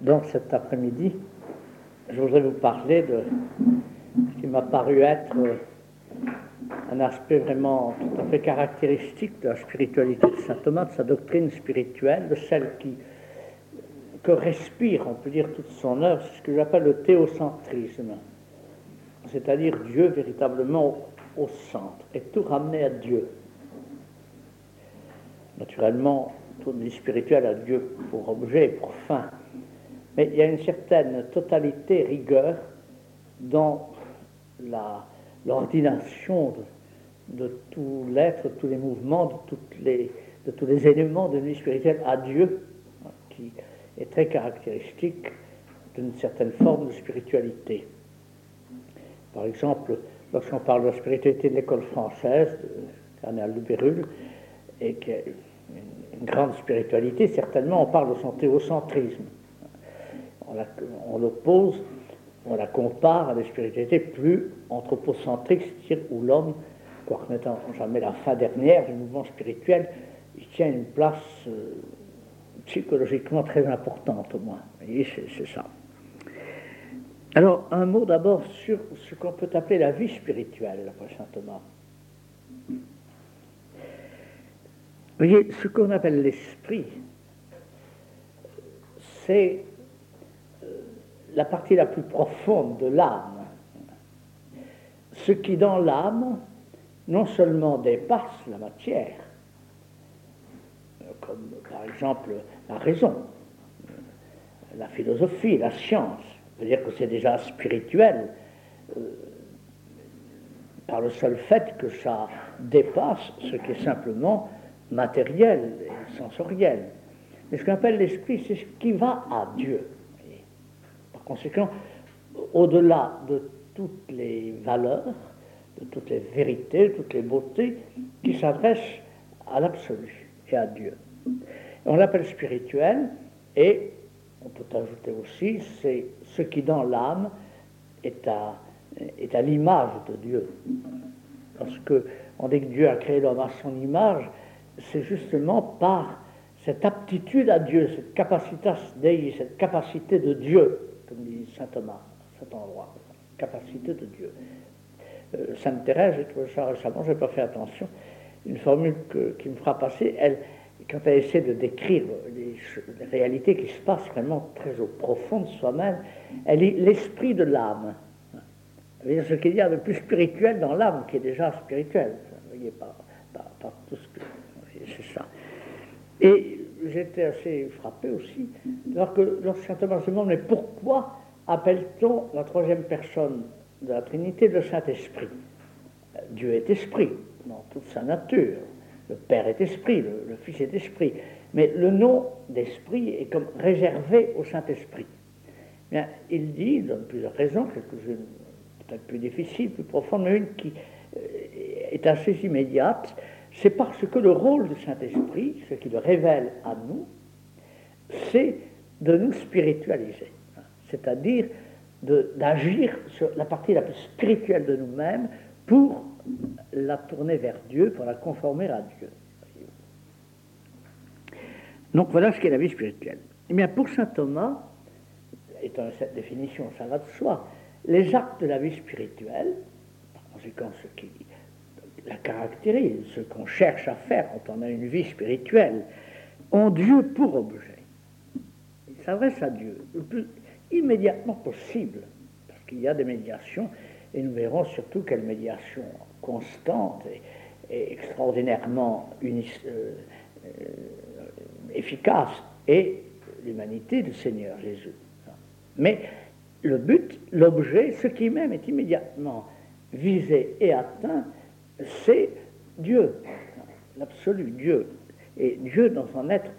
Donc cet après-midi, je voudrais vous parler de ce qui m'a paru être un aspect vraiment tout à fait caractéristique de la spiritualité de saint Thomas, de sa doctrine spirituelle, de celle qui, que respire, on peut dire, toute son œuvre, c'est ce que j'appelle le théocentrisme, c'est-à-dire Dieu véritablement au centre et tout ramener à Dieu. Naturellement, tout le spirituel a Dieu pour objet, pour fin. Mais il y a une certaine totalité, rigueur dans l'ordination de, de, tout l'être, tous les mouvements, de, de tous les éléments de vie spirituelle à Dieu, qui est très caractéristique d'une certaine forme de spiritualité. Par exemple, lorsqu'on parle de la spiritualité de l'école française, de Cardinal de Bérulle, et qui est une, une grande spiritualité, certainement on parle de son théocentrisme on l'oppose, on, la compare à des spiritualités plus anthropocentriques, c'est-à-dire où l'homme, quoique n'étant jamais la fin dernière du mouvement spirituel, il tient une place euh, psychologiquement très importante au moins. Vous voyez, c'est ça. Alors, un mot d'abord sur ce qu'on peut appeler la vie spirituelle, après saint Thomas. Vous voyez, ce qu'on appelle l'esprit, c'est la partie la plus profonde de l'âme. Ce qui dans l'âme non seulement dépasse la matière, comme par exemple la raison, la philosophie, la science, veut dire que c'est déjà spirituel euh, par le seul fait que ça dépasse ce qui est simplement matériel et sensoriel. Mais ce qu'on appelle l'esprit, c'est ce qui va à Dieu conséquent, au-delà de toutes les valeurs, de toutes les vérités, de toutes les beautés, qui s'adressent à l'absolu et à Dieu. On l'appelle spirituel et on peut ajouter aussi, c'est ce qui dans l'âme est à, est à l'image de Dieu. Lorsque on dit que Dieu a créé l'homme à son image, c'est justement par cette aptitude à Dieu, cette capacité, cette capacité de Dieu saint Thomas, cet endroit, capacité de Dieu. Euh, Sainte Thérèse, j'ai trouvé ça récemment, je n'ai pas fait attention, une formule qui me fera passer, elle, quand elle essaie de décrire les, réalités qui se passent vraiment très au profond de soi-même, elle est l'esprit de l'âme. Ce qu'il y a de plus spirituel dans l'âme, qui est déjà spirituel. Vous voyez, pas, pas, tout ce que. C'est ça. Et j'étais assez frappé aussi voir que lorsque saint Thomas se demande mais pourquoi appelle-t-on la troisième personne de la Trinité le Saint-Esprit? Dieu est esprit dans toute sa nature. Le Père est esprit, le, Fils est esprit. Mais le nom d'esprit est comme réservé au Saint-Esprit. Il dit, il donne plusieurs raisons, quelques-unes peut-être plus difficiles, plus profondes, mais une qui euh, est assez immédiate c'est parce que le rôle du Saint-Esprit, ce qui le révèle à nous, c'est de nous spiritualiser, c'est-à-dire d'agir sur la partie la plus spirituelle de nous-mêmes pour la tourner vers Dieu, pour la conformer à Dieu. Donc voilà ce qu'est la vie spirituelle. Eh bien, pour saint Thomas, étant cette définition, ça va de soi, les actes de la vie spirituelle, par conséquent ce qui la caractérise, ce qu'on cherche à faire quand on a une vie spirituelle, ont Dieu pour objet. Il s'adresse à Dieu immédiatement possible, parce qu'il y a des médiations, et nous verrons surtout quelle médiation constante et, extraordinairement euh, euh, efficace est l'humanité du Seigneur Jésus. Mais le but, l'objet, ce qui même est immédiatement visé et atteint, c'est Dieu, l'absolu Dieu, et Dieu dans son être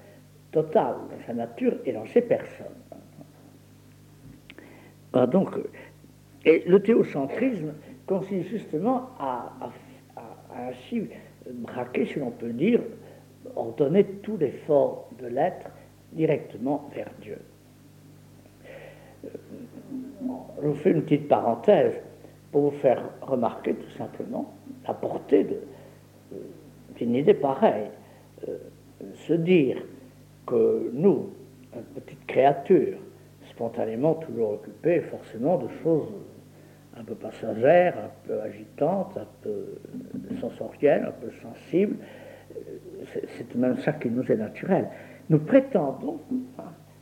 total, dans sa nature et dans ses personnes. Donc, et le théocentrisme consiste justement à, ainsi braquer, si l'on peut dire, ordonner tout l'effort de l'être directement vers Dieu. Euh, je vous fais une petite parenthèse pour vous faire remarquer tout simplement la portée d'une idée pareille. Euh, se dire que nous, une petite créature, spontanément toujours occupé forcément de choses un peu passagères, un peu agitantes, un peu sensorielles, un peu sensibles. C'est même ça qui nous est naturel. Nous prétendons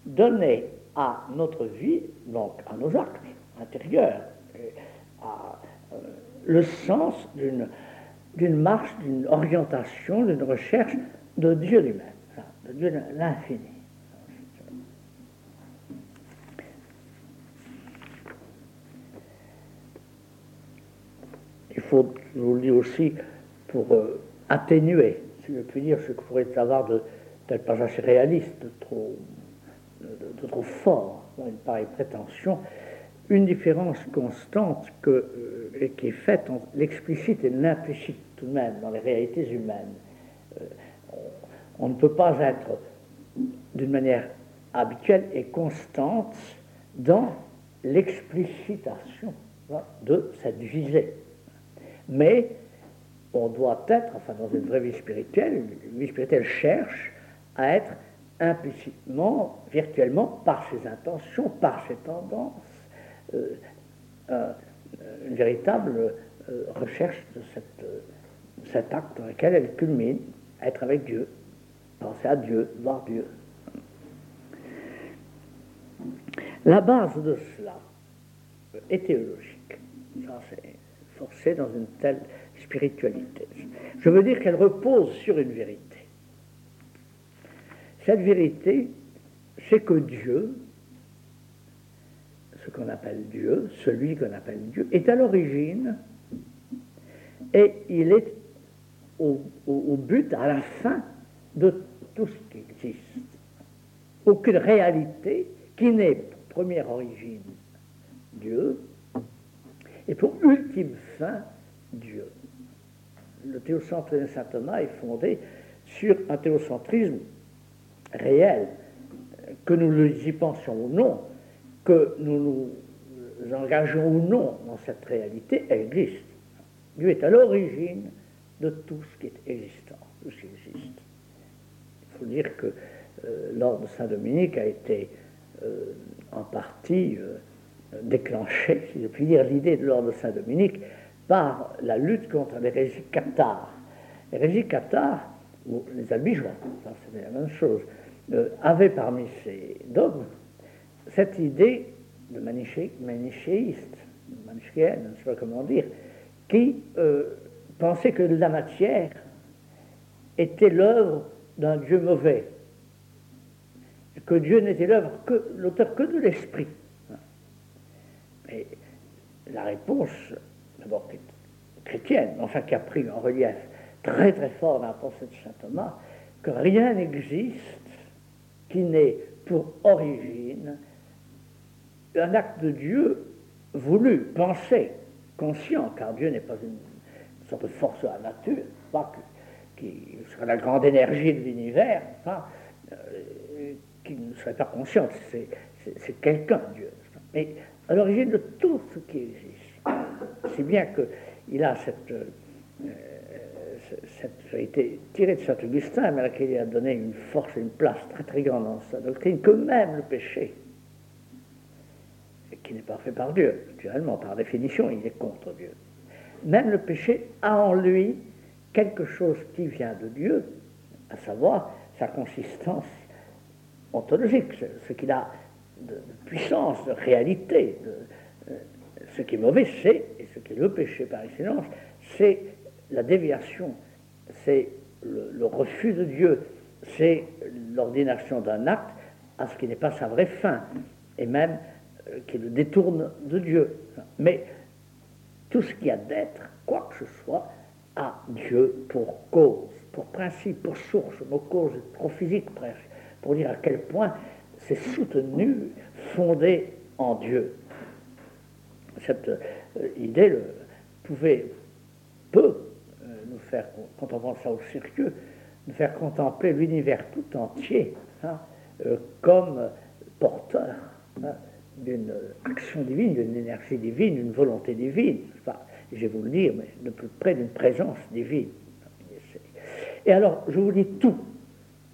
donner à notre vie, donc à nos actes intérieurs, euh, le sens d'une marche, d'une orientation, d'une recherche de Dieu lui-même, de Dieu l'infini. Il faut, je vous le dis aussi, pour euh, atténuer, si je puis dire, ce que pourrait avoir de tel pas assez réaliste, de trop, fort dans une pareille prétention, une différence constante que, euh, qui est faite entre l'explicite et l'implicite tout de même dans les réalités humaines. Euh, on, ne peut pas être d'une manière habituelle et constante dans l'explicitation hein, de cette visée. Mais on doit être, enfin dans une vraie vie spirituelle, une vie spirituelle cherche à être implicitement, virtuellement, par ses intentions, par ses tendances, euh, euh, une véritable euh, recherche de cet acte dans lequel elle culmine, être avec Dieu, penser à Dieu, voir Dieu. La base de cela est théologique. Ça, c'est forcé dans une telle spiritualité. Je veux dire qu'elle repose sur une vérité. Cette vérité, c'est que Dieu, ce qu'on appelle Dieu, celui qu'on appelle Dieu, est à l'origine et il est au, but, à la fin de tout ce qui existe. Aucune réalité qui n'est première origine Dieu et pour ultime fin Dieu. Le théocentrisme de saint Thomas est fondé sur un théocentrisme réel, que nous y pensions ou non, que nous nous engageons ou non dans cette réalité, elle existe. Dieu est à l'origine de tout ce qui est existant, tout ce qui existe. Il faut dire que euh, l'ordre de Saint-Dominique a été euh, en partie euh, déclenché, si je puis dire, l'idée de l'ordre Saint-Dominique par la lutte contre l'hérésie cathare. L'hérésie cathare, ou les albigeois, c'est la même chose, euh, avait parmi ses dogmes cette idée de manichéiste, manichéenne, je ne sais pas comment dire, qui euh, pensait que la matière était l'œuvre d'un Dieu mauvais, que Dieu n'était l'œuvre que l'auteur que de l'esprit. Mais la réponse, d'abord chrétienne, enfin qui a pris un relief très très fort dans la pensée de saint Thomas, que rien n'existe qui n'est pour origine un acte de Dieu voulu, pensé, conscient, car Dieu n'est pas une, sorte de force de la nature, pas qui serait la grande énergie de l'univers, euh, qui ne serait pas consciente, c'est quelqu'un, Dieu. À l'origine de tout ce qui existe. C'est bien qu'il a cette... Euh, cette vérité tirée de Saint Augustin, mais à laquelle il a donné une force une place très très grande dans sa doctrine, que même le péché, qui n'est pas fait par Dieu, naturellement, par définition, il est contre Dieu. Même le péché a en lui quelque chose qui vient de Dieu, à savoir sa consistance ontologique, ce qu'il a de, puissance, de réalité. Euh, ce qui est mauvais, c'est, et ce qui est le péché par excellence, c'est la déviation, c'est le, refus de Dieu, c'est l'ordination d'un acte à ce qui n'est pas sa vraie fin, et même euh, qui le détourne de Dieu. Mais tout ce qui a d'être, quoi que ce soit, a Dieu pour cause, pour principe, pour source. Mot cause trop physique presque, pour dire à quel point c'est soutenu, fondé en Dieu. Cette euh, idée pouvait, peut faire, quand on pense ça au sérieux, de faire contempler l'univers tout entier hein, euh, comme porteur hein, d'une action divine, d'une énergie divine, d'une volonté divine. Enfin, je vais vous le dire, mais de plus près d'une présence divine. Et alors, je vous dis tout,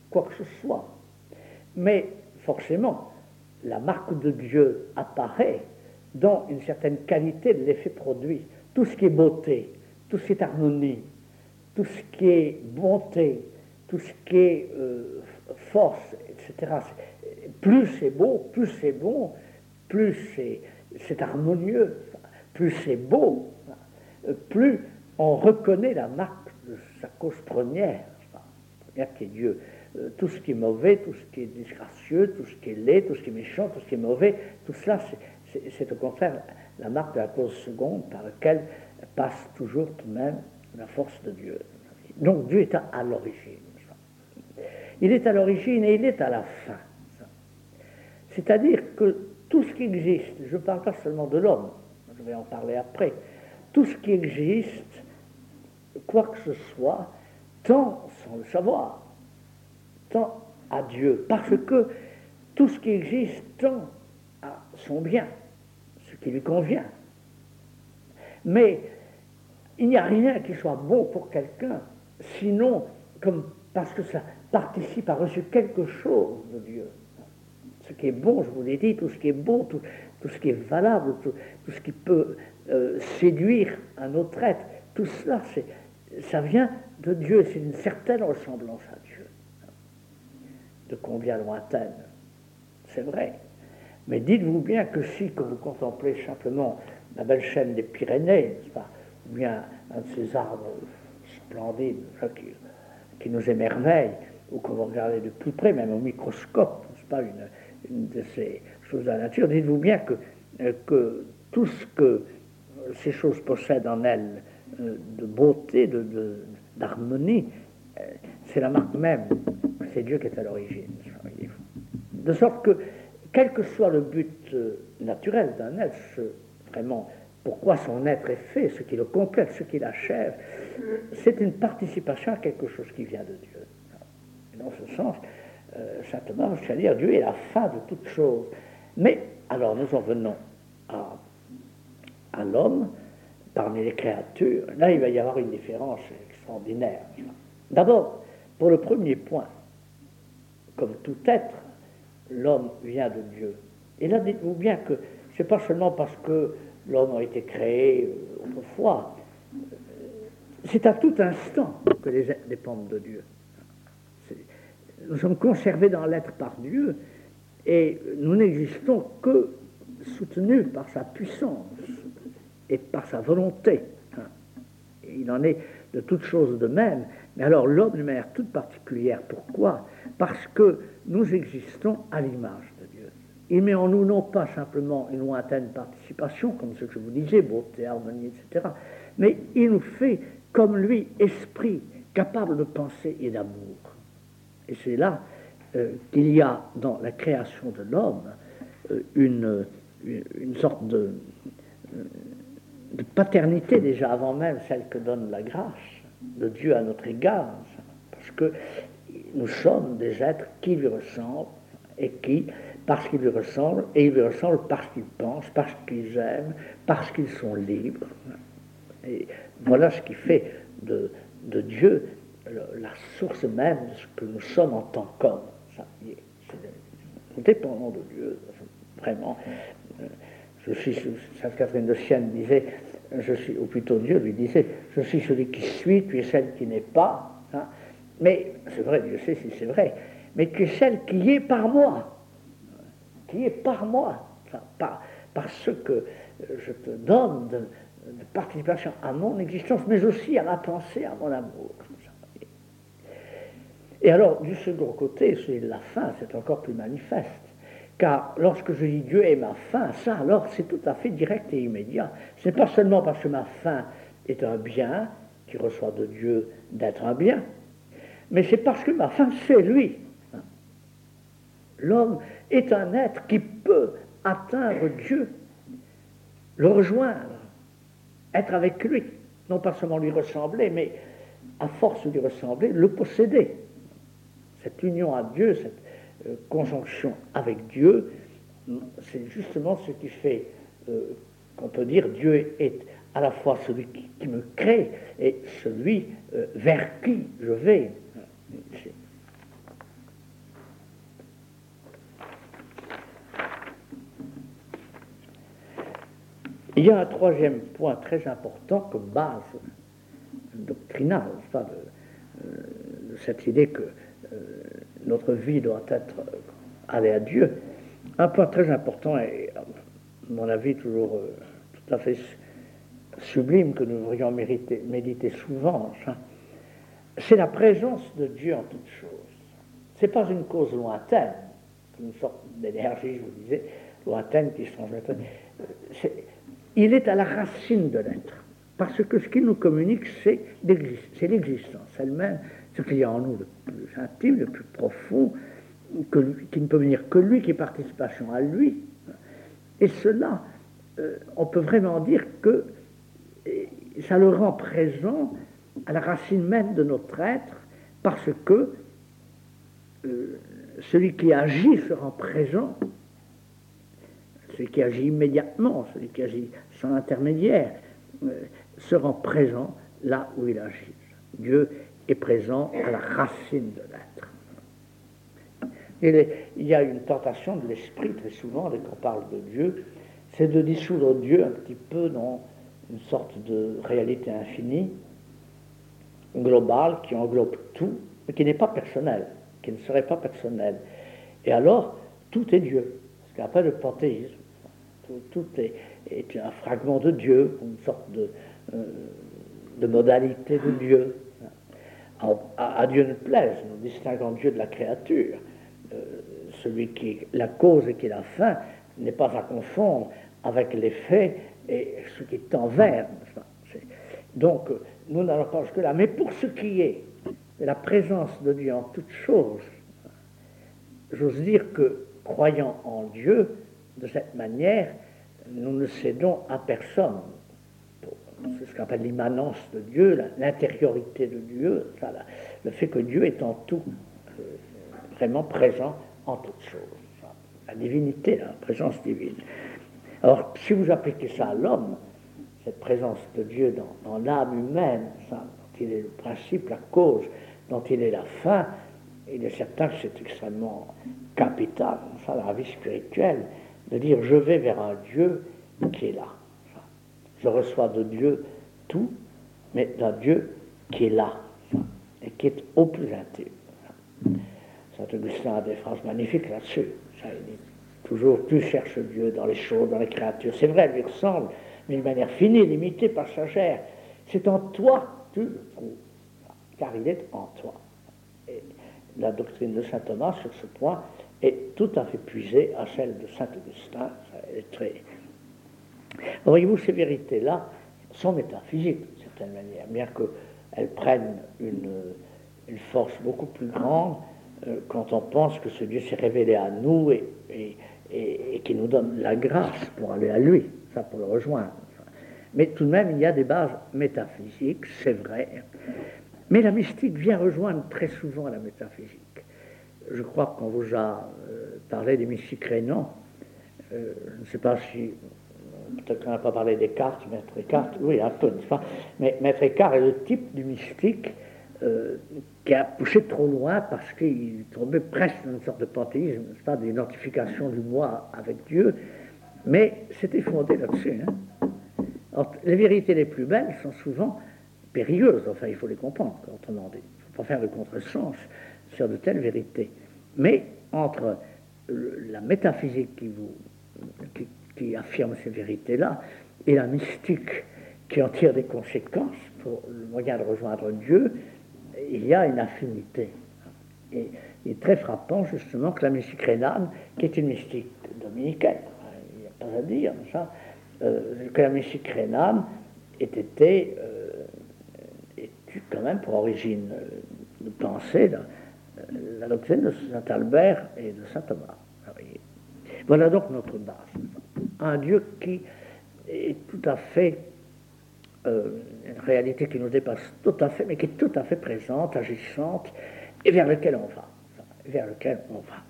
quoi que ce soit. Mais forcément, la marque de Dieu apparaît dans une certaine qualité de l'effet produit. Tout ce qui est beauté, tout ce qui est harmonie, tout ce qui est bonté, tout ce qui est euh, force, etc. Plus c'est beau, plus c'est bon, plus c'est harmonieux, plus c'est beau, plus on reconnaît la marque de sa cause première, première qui est Dieu. Euh, tout ce qui est mauvais, tout ce qui est disgracieux, tout ce qui est laid, tout ce qui est méchant, tout ce qui est mauvais, tout cela, c'est au contraire la marque de la cause seconde par laquelle passe toujours tout de même la force de Dieu. Donc Dieu est à, l'origine. Il est à l'origine et il est à la fin. C'est-à-dire que tout ce qui existe, je ne parle pas seulement de l'homme, je vais en parler après, tout ce qui existe, quoi que ce soit, tend, sans le savoir, tend à Dieu, parce que tout ce qui existe tend à son bien, ce qui lui convient. Mais il n'y a rien qui soit bon pour quelqu'un, sinon comme parce que ça participe à reçu quelque chose de Dieu. Ce qui est bon, je vous l'ai dit, tout ce qui est bon, tout, ce qui est valable, tout, ce qui peut euh, séduire un autre être, tout cela, ça vient de Dieu, c'est une certaine ressemblance à Dieu de combien lointaine. C'est vrai. Mais dites-vous bien que si, quand vous contemplez simplement la belle chaîne des Pyrénées, pas, ou bien un de ces arbres splendides qui, nous émerveille, ou que vous regardez de plus près, même au microscope, n'est pas, une, de ces choses de la nature, dites-vous bien que, que tout ce que ces choses possèdent en elles euh, de beauté, d'harmonie, c'est la marque même c'est Dieu qui est à l'origine. De sorte que, quel que soit le but euh, naturel d'un être, vraiment, pourquoi son être est fait, ce qui le complète, ce qui l'achève, c'est une participation à quelque chose qui vient de Dieu. Et dans ce sens, euh, Saint Thomas, à dire, Dieu est la fin de toute chose. Mais, alors, nous en venons à, à l'homme, parmi les créatures. Là, il va y avoir une différence extraordinaire. D'abord, pour le premier point, comme tout être, l'homme vient de Dieu. Et là, dites-vous bien que ce n'est pas seulement parce que l'homme a été créé euh, autrefois, c'est à tout instant que les êtres dépendent de Dieu. Nous sommes conservés dans l'être par Dieu et nous n'existons que soutenus par sa puissance et par sa volonté. il en est de toutes choses de même. Mais alors l'homme d'une manière toute particulière, pourquoi? Parce que nous existons à l'image de Dieu. Il met en nous non pas simplement une lointaine participation, comme ce que je vous disais, beauté, harmonie, etc., mais il nous fait comme lui, esprit, capable de pensée et d'amour. Et c'est là euh, qu'il y a dans la création de l'homme euh, une, une, sorte de, de paternité déjà avant même celle que donne la grâce de Dieu à notre égard, parce que nous sommes des êtres qui lui ressemblent et qui, parce qu'ils lui ressemblent, et ils lui ressemblent parce qu'ils pensent, parce qu'ils aiment, parce qu'ils sont libres. Et voilà ce qui fait de, de Dieu la source même de ce que nous sommes en tant qu'hommes. Nous dépendons de Dieu, vraiment. Je suis, Sainte Catherine de Sienne disait, je suis, ou plutôt Dieu lui disait, je suis celui qui suis, tu es celle qui n'est pas. Hein. Mais c'est vrai, Dieu sait si c'est vrai, mais tu es celle qui est par moi, qui est par moi, par, par, ce que je te donne de, participation à mon existence, mais aussi à ma pensée, à mon amour. Et alors, du second côté, c'est la fin, c'est encore plus manifeste. Car lorsque je dis Dieu est ma fin, ça alors c'est tout à fait direct et immédiat. Ce n'est pas seulement parce que ma fin est un bien, qui reçoit de Dieu d'être un bien, mais c'est parce que ma fin c'est lui. L'homme est un être qui peut atteindre Dieu, le rejoindre, être avec lui, non pas seulement lui ressembler, mais à force de lui ressembler, le posséder. Cette union à Dieu, cette euh, conjonction avec Dieu, c'est justement ce qui fait euh, qu'on peut dire Dieu est à la fois celui qui, me crée et celui euh, vers qui je vais. Il y a un troisième point très important comme base doctrinale, de, cette idée que notre vie doit être aller à Dieu. Un point très important et, à mon avis, toujours tout à fait sublime que nous devrions méditer souvent, c'est la présence de Dieu en toutes choses. Ce n'est pas une cause lointaine, une sorte d'énergie, je vous disais, lointaine qui se transmet. Il est à la racine de l'être, parce que ce qu'il nous communique, c'est l'existence elle-même, ce qu'il y a en nous le plus intime, le plus profond, qui ne peut venir que lui, qui est participation à lui. Et cela, euh, on peut vraiment dire que ça le rend présent à la racine même de notre être, parce que euh, celui qui agit se rend présent, celui qui agit immédiatement, celui qui agit sans intermédiaire, euh, se rend présent là où il agit. Dieu est présent à la racine de l'être. Il y a une tentation de l'esprit très souvent, dès qu'on parle de Dieu, c'est de dissoudre Dieu un petit peu dans une sorte de réalité infinie, globale, qui englobe tout, mais qui n'est pas personnelle, qui ne serait pas personnelle. Et alors, tout est Dieu. Parce qu'après le panthéisme, tout, est, un fragment de Dieu, une sorte de, euh, de modalité de Dieu. À, Dieu ne plaise, nous distinguons Dieu de la créature. Euh, celui qui est la cause et qui est la fin n'est pas à confondre avec les faits et ce qui est envers. Donc, nous n'allons pas jusque-là. Mais pour ce qui est de la présence de Dieu en toutes choses, j'ose dire que, croyant en Dieu, de cette manière, nous ne cédons à personne. C'est ce qu'on appelle l'immanence de Dieu, l'intériorité de Dieu, le fait que Dieu est en tout, euh, vraiment présent en toutes choses. La divinité, la présence divine. Alors, si vous appliquez ça à l'homme, cette présence de Dieu dans, l'âme humaine, dont il est le principe, la cause, dont il est la fin, il est certain que c'est extrêmement capital, ça, la vie spirituelle, de dire je vais vers un Dieu qui est là. Je reçois de Dieu tout, mais d'un Dieu qui est là, et qui est au plus intime. Saint Augustin a des phrases magnifiques là-dessus. Il dit toujours, tu cherches Dieu dans les choses, dans les créatures. C'est vrai, lui ressemble, mais d'une manière finie, limitée, passagère. C'est en toi tu le trouves, car il est en toi. La doctrine de saint Thomas sur ce point est tout à fait puisée à celle de saint Augustin. Elle très. Voyez-vous, ces vérités-là sont métaphysiques d'une certaine manière, bien qu'elles prennent une, force beaucoup plus grande euh, quand on pense que ce Dieu s'est révélé à nous et, et et, qui nous donne la grâce pour aller à lui, ça pour le rejoindre. Mais tout de même, il y a des bases métaphysiques, c'est vrai. Mais la mystique vient rejoindre très souvent la métaphysique. Je crois qu'on vous a euh, parlé des mystiques rénants. Euh, je ne sais pas si. Peut-être qu'on n'a pas parlé des cartes, Maître Eckhart, oui, un peu, n'est-ce pas? Mais Maître Eckhart est le type du mystique euh, qui a poussé trop loin parce qu'il tombait presque dans une sorte de panthéisme, pas, d'identification du moi avec Dieu, mais c'était fondé là-dessus. Hein. les vérités les plus belles sont souvent périlleuses, enfin il faut les comprendre, autrement dit. Il ne faut pas faire de contresens sur de telles vérités. Mais entre la métaphysique qui, vous, qui affirme ces vérités-là et la mystique qui en tire des conséquences pour le moyen de rejoindre Dieu, il y a une affinité. Et il est très frappant justement que la mystique rénane, qui est une mystique dominicaine, il n'y a pas à dire, ça, euh, que la mystique rénane ait été, euh, quand même pour origine euh, de pensée la, doctrine de Saint Albert et de Saint Thomas. Voilà donc notre base. Un Dieu qui est tout à fait euh, une réalité qui nous dépasse tout à fait, mais qui est tout à fait présente, agissante, et vers lequel on va. Vers lequel on va.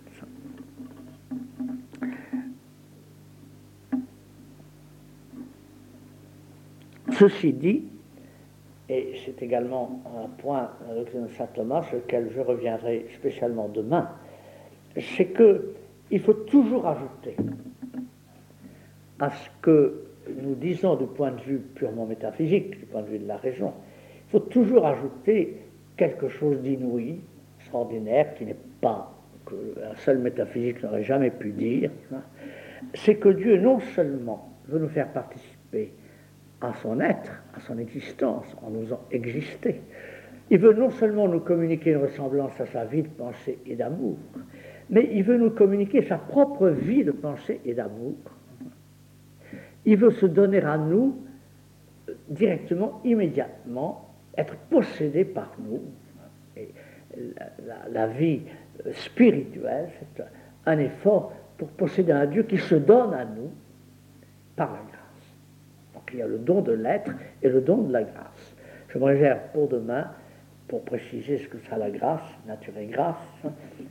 Ceci dit, et c'est également un point doctrine de saint Thomas sur lequel je reviendrai spécialement demain, c'est que il faut toujours ajouter à ce que nous disons du point de vue purement métaphysique, du point de vue de la raison, il faut toujours ajouter quelque chose d'inouï, extraordinaire, qui n'est pas, qu'un seul métaphysique n'aurait jamais pu dire, hein. c'est que Dieu non seulement veut nous faire participer à son être, à son existence, en nous faisant exister, il veut non seulement nous communiquer une ressemblance à sa vie de pensée et d'amour, mais il veut nous communiquer sa propre vie de pensée et d'amour. Il veut se donner à nous directement, immédiatement, être possédé par nous. La, vie spirituelle, c'est un effort pour posséder un Dieu qui se donne à nous par la grâce. Donc il y a le don de l'être et le don de la grâce. Je me réserve pour demain pour préciser ce que c'est la grâce, nature et grâce,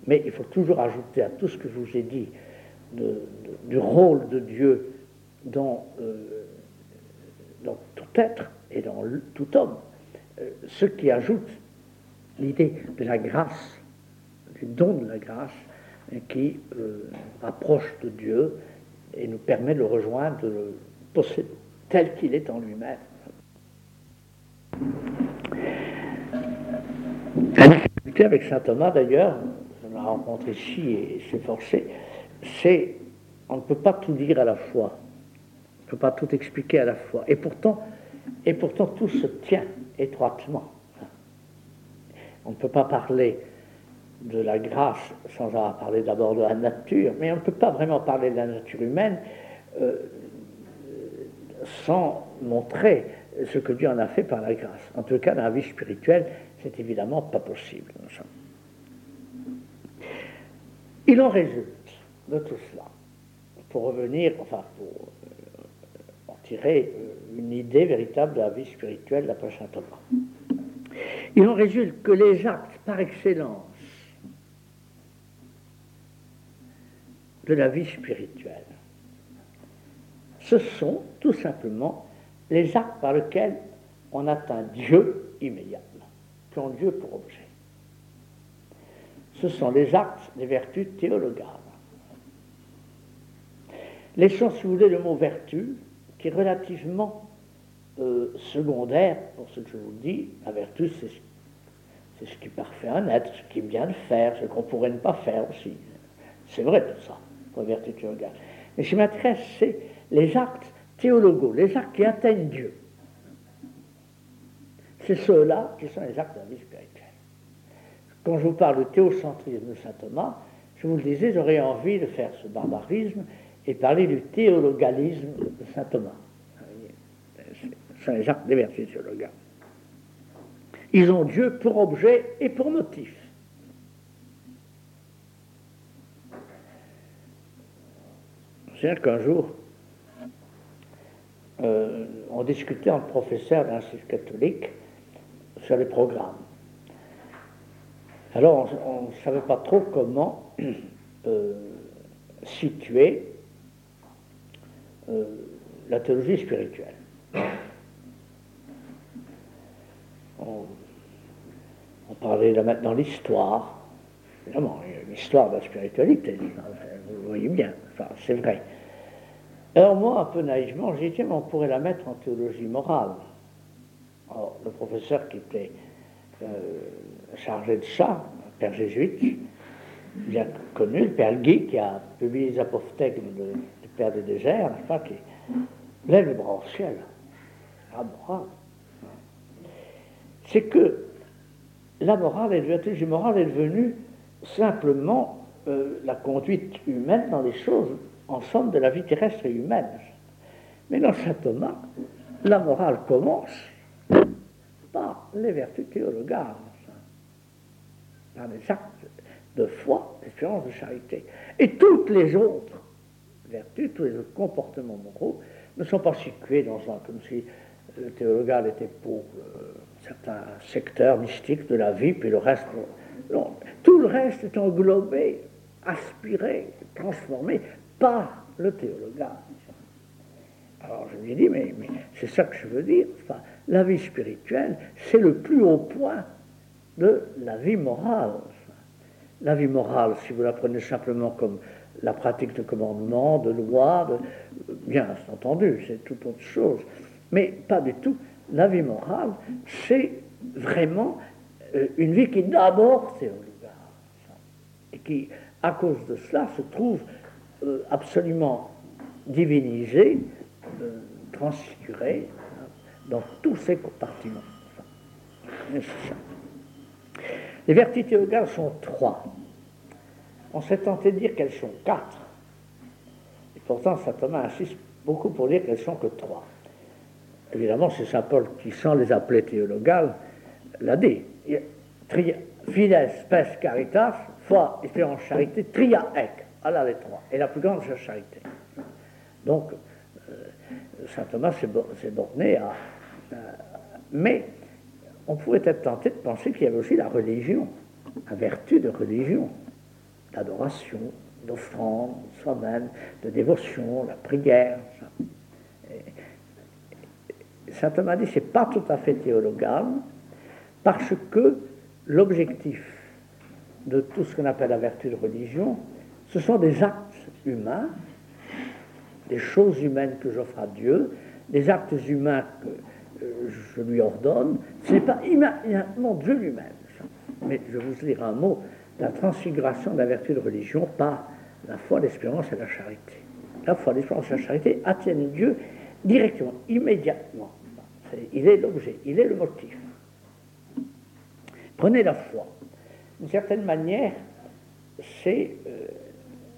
mais il faut toujours ajouter à tout ce que je vous ai dit du rôle de Dieu dans, euh, dans, tout être et dans tout homme, euh, ce qui ajoute l'idée de la grâce, du don de la grâce, qui euh, approche de Dieu et nous permet de le rejoindre, de le posséder tel qu'il est en lui-même. La difficulté avec saint Thomas, d'ailleurs, on l'a rencontré ici et s'est forcé, c'est on ne peut pas tout dire à la fois, ne peut pas tout expliquer à la fois. Et pourtant, et pourtant tout se tient étroitement. On ne peut pas parler de la grâce sans avoir parlé d'abord de la nature, mais on ne peut pas vraiment parler de la nature humaine euh, sans montrer ce que Dieu en a fait par la grâce. En tout cas, dans la vie spirituelle, c'est évidemment pas possible. Il en résulte de tout cela, pour revenir, enfin, pour euh, une idée véritable de la vie spirituelle d'après saint Thomas. Il en résulte que les actes par excellence de la vie spirituelle, ce sont tout simplement les actes par lesquels on atteint Dieu immédiatement qui ont Dieu pour objet. Ce sont les actes des vertus théologales. Laissons, si vous voulez, le mot vertu, qui est relativement euh, secondaire pour ce que je vous dis. La vertu, c'est ce, qui parfait un être, ce qui est bien de faire, ce qu'on pourrait ne pas faire aussi. C'est vrai tout ça, pour les vertus théologales. Mais ce qui m'intéresse, c'est les actes théologaux, les actes qui atteignent Dieu. C'est ceux-là qui sont les actes de la vie spirituelle. Quand je vous parle de théocentrisme de saint Thomas, je vous le disais, j'aurais envie de faire ce barbarisme et parler du théologalisme de saint Thomas. Actes des vertus théologales. Ils ont Dieu pour objet et pour motif. C'est-à-dire qu'un jour, euh, on discutait entre professeurs d'institut catholique sur les programmes. Alors on ne savait pas trop comment euh, situer euh, la théologie spirituelle. On, parlait de la mettre dans l'histoire. Évidemment, il y a l'histoire de la spiritualité, vous voyez bien, c'est vrai. Alors moi, un peu naïvement, j'ai dit, on pourrait la mettre en théologie morale. Alors, le professeur qui était euh, chargé de ça, père jésuite, bien connu, le père Guy, qui a publié les apophthegmes du père des déserts, pas, qui lève le bras au ciel. La morale. C'est que la morale, la vertu morale est devenue simplement euh, la conduite humaine dans les choses, en somme, de la vie terrestre et humaine. Mais dans saint Thomas, la morale commence par les vertus théologales, par les actes de foi, d'espérance, de charité. Et toutes les autres vertus, tous les autres comportements moraux ne sont pas situés dans un, comme si le théologal était pour euh, certains secteurs mystiques de la vie, puis le reste. Non, tout le reste est englobé, aspiré, transformé par le théologal. Alors je lui dit, mais, mais c'est ça que je veux dire. Enfin, la vie spirituelle, c'est le plus haut point de la vie morale. La vie morale, si vous la prenez simplement comme la pratique de commandements, de lois, de, bien entendu, c'est tout autre chose, mais pas du tout. La vie morale, c'est vraiment euh, une vie qui d'abord théologale, et qui, à cause de cela, se trouve euh, absolument divinisée, euh, transfigurée hein, dans tous ses compartiments. Les vertus théologales sont trois. On s'est tenté de dire qu'elles sont quatre. Et pourtant, saint Thomas insiste beaucoup pour dire qu'elles sont que trois. Évidemment, c'est saint Paul qui, sans les appeler théologales, l'a dit. Fides, spes, caritas, foi, espérance, charité, tria, ec. Voilà les trois. Et la plus grande, c'est la charité. Donc, euh, saint Thomas s'est borné à. mais on pouvait être tenté de penser qu'il y avait aussi la religion, la vertu de religion, d'adoration, d'offrande, soi-même, de dévotion, la prière. Saint Thomas dit que ce n'est pas tout à fait théologal, parce que l'objectif de tout ce qu'on appelle la vertu de religion, ce sont des actes humains, des choses humaines que j'offre à Dieu, des actes humains que je lui ordonne. Ce n'est pas immédiatement Dieu lui-même. Mais je vous dire un mot la transfiguration de la vertu de religion par la foi, l'espérance et la charité. La foi, l'espérance et la charité attiennent Dieu directement, immédiatement. il est l'objet, il est le motif. Prenez la foi. D'une certaine manière, c'est euh,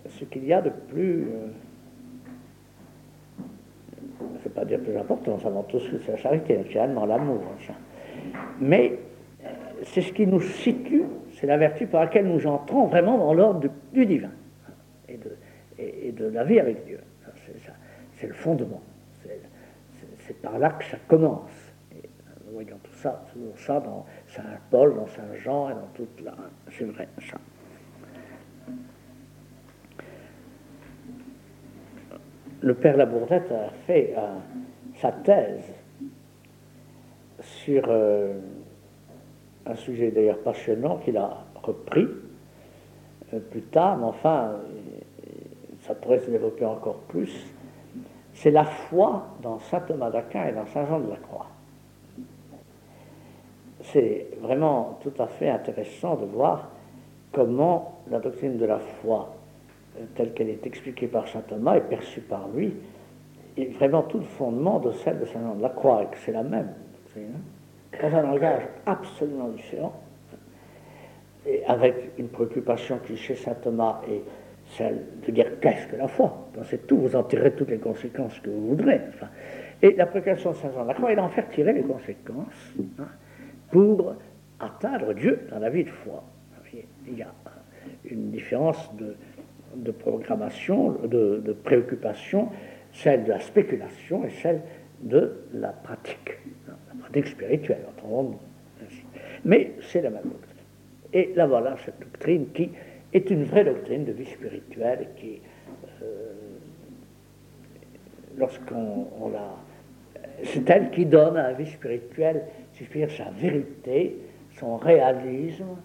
ce qu'il y a de plus, euh, je ne vais pas dire plus important, nous savons tous c'est la charité, naturellement l'amour. Mais euh, c'est ce qui nous situe, c'est la vertu par laquelle nous entrons vraiment dans l'ordre du, divin et de, la vie avec Dieu. C'est le fondement. C'est par là que ça commence. nous voyons tout ça, tout ça dans Saint Paul, dans Saint Jean et dans toute la. C'est vrai, ça. Le père Labourdette a fait euh, sa thèse sur euh, un sujet d'ailleurs passionnant qu'il a repris euh, plus tard, mais enfin, ça pourrait se développer encore plus. C'est la foi dans saint Thomas d'Aquin et dans saint Jean de la Croix c'est vraiment tout à fait intéressant de voir comment la doctrine de la foi, euh, telle qu'elle est expliquée par saint Thomas et perçue par lui, est vraiment tout le fondement de celle de saint Jean de la Croix, et que c'est la même hein. dans un langage absolument différent, et avec une préoccupation qui, chez saint Thomas, est celle de dire qu'est-ce que la foi? Pensez tout, vous en tirez toutes les conséquences que vous voudrez. et la préoccupation de saint Jean de la Croix est d'en faire tirer les conséquences. Hein pour atteindre Dieu dans la vie de foi. Il y a une différence de, programmation, de, préoccupation, celle de la spéculation et celle de la pratique, la pratique spirituelle, entendons Mais c'est la même doctrine. Et là voilà cette doctrine qui est une vraie doctrine de vie spirituelle qui, euh, lorsqu'on la... C'est elle qui donne à la vie spirituelle dire sa vérité, son réalisme,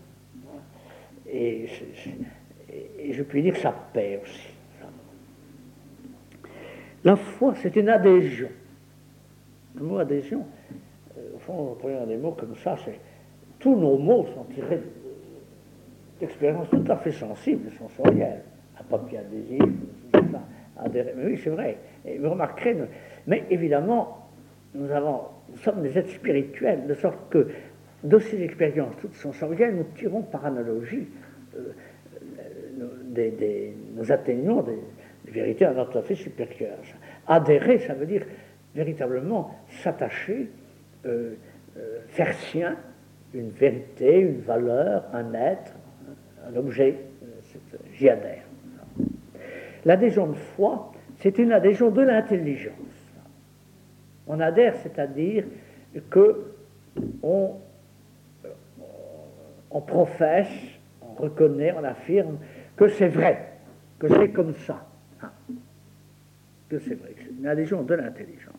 et, je puis dire sa paix aussi. La foi, c'est une adhésion. Le mot adhésion, euh, au fond, on des mots comme ça, c'est tous nos mots sont tirés d'expériences tout à fait sensibles, sensorielles. Un papier adhésif, adhérer. Mais oui, c'est vrai. Et vous remarquerez, mais évidemment, nous avons nous sommes des êtres spirituels, de sorte que de ces expériences toutes sensorielles, nous tirons par analogie, euh, nous atteignons des, vérités à notre fait supérieure. Adhérer, ça veut dire véritablement s'attacher, euh, euh, faire sien une vérité, une valeur, un être, un objet. J'y adhère. L'adhésion de foi, c'est une adhésion de l'intelligence. On adhère, c'est-à-dire que on, professe, on reconnaît, on affirme que c'est vrai, que c'est comme ça. Hein. que c'est vrai, c'est une adhésion de l'intelligence.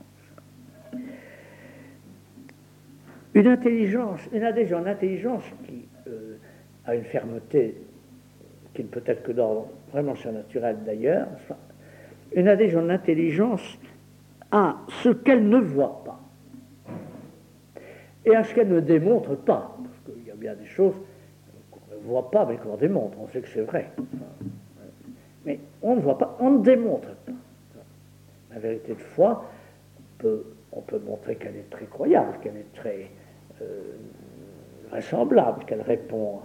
Une intelligence, une adhésion d'intelligence qui euh, a une fermeté qui ne peut être que d'ordre vraiment surnaturel d'ailleurs, une adhésion de l'intelligence à ce qu'elle ne voit pas et à ce qu'elle ne démontre pas. Parce qu'il y a bien des choses voit pas mais qu'on démontre, on sait que c'est vrai. Mais on ne voit pas, on ne démontre pas. La vérité de foi, on peut, on peut montrer qu'elle est très croyable, qu'elle est très euh, vraisemblable, qu'elle répond